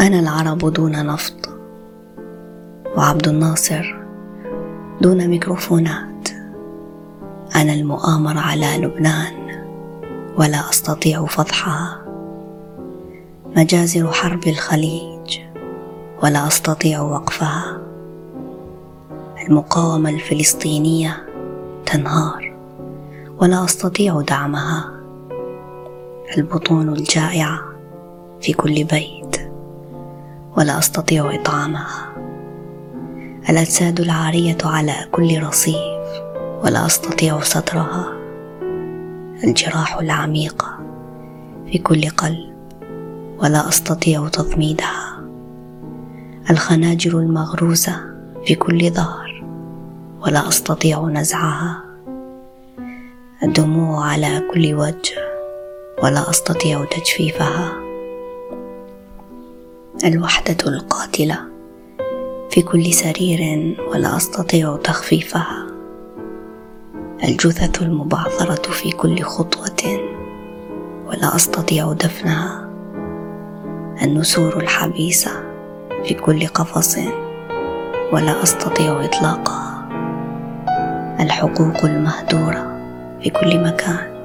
أنا العرب دون نفط. وعبد الناصر دون ميكروفونات. أنا المؤامر على لبنان ولا أستطيع فضحها. مجازر حرب الخليج ولا أستطيع وقفها. المقاومة الفلسطينية تنهار ولا أستطيع دعمها. البطون الجائعة في كل بيت. ولا أستطيع إطعامها. الأجساد العارية على كل رصيف ولا أستطيع سترها. الجراح العميقة في كل قلب ولا أستطيع تضميدها. الخناجر المغروسة في كل ظهر ولا أستطيع نزعها. الدموع على كل وجه ولا أستطيع تجفيفها. الوحدة القاتلة. في كل سرير ولا أستطيع تخفيفها. الجثث المبعثرة في كل خطوة ولا أستطيع دفنها. النسور الحبيسة في كل قفص ولا أستطيع إطلاقها. الحقوق المهدورة في كل مكان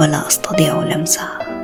ولا أستطيع لمسها.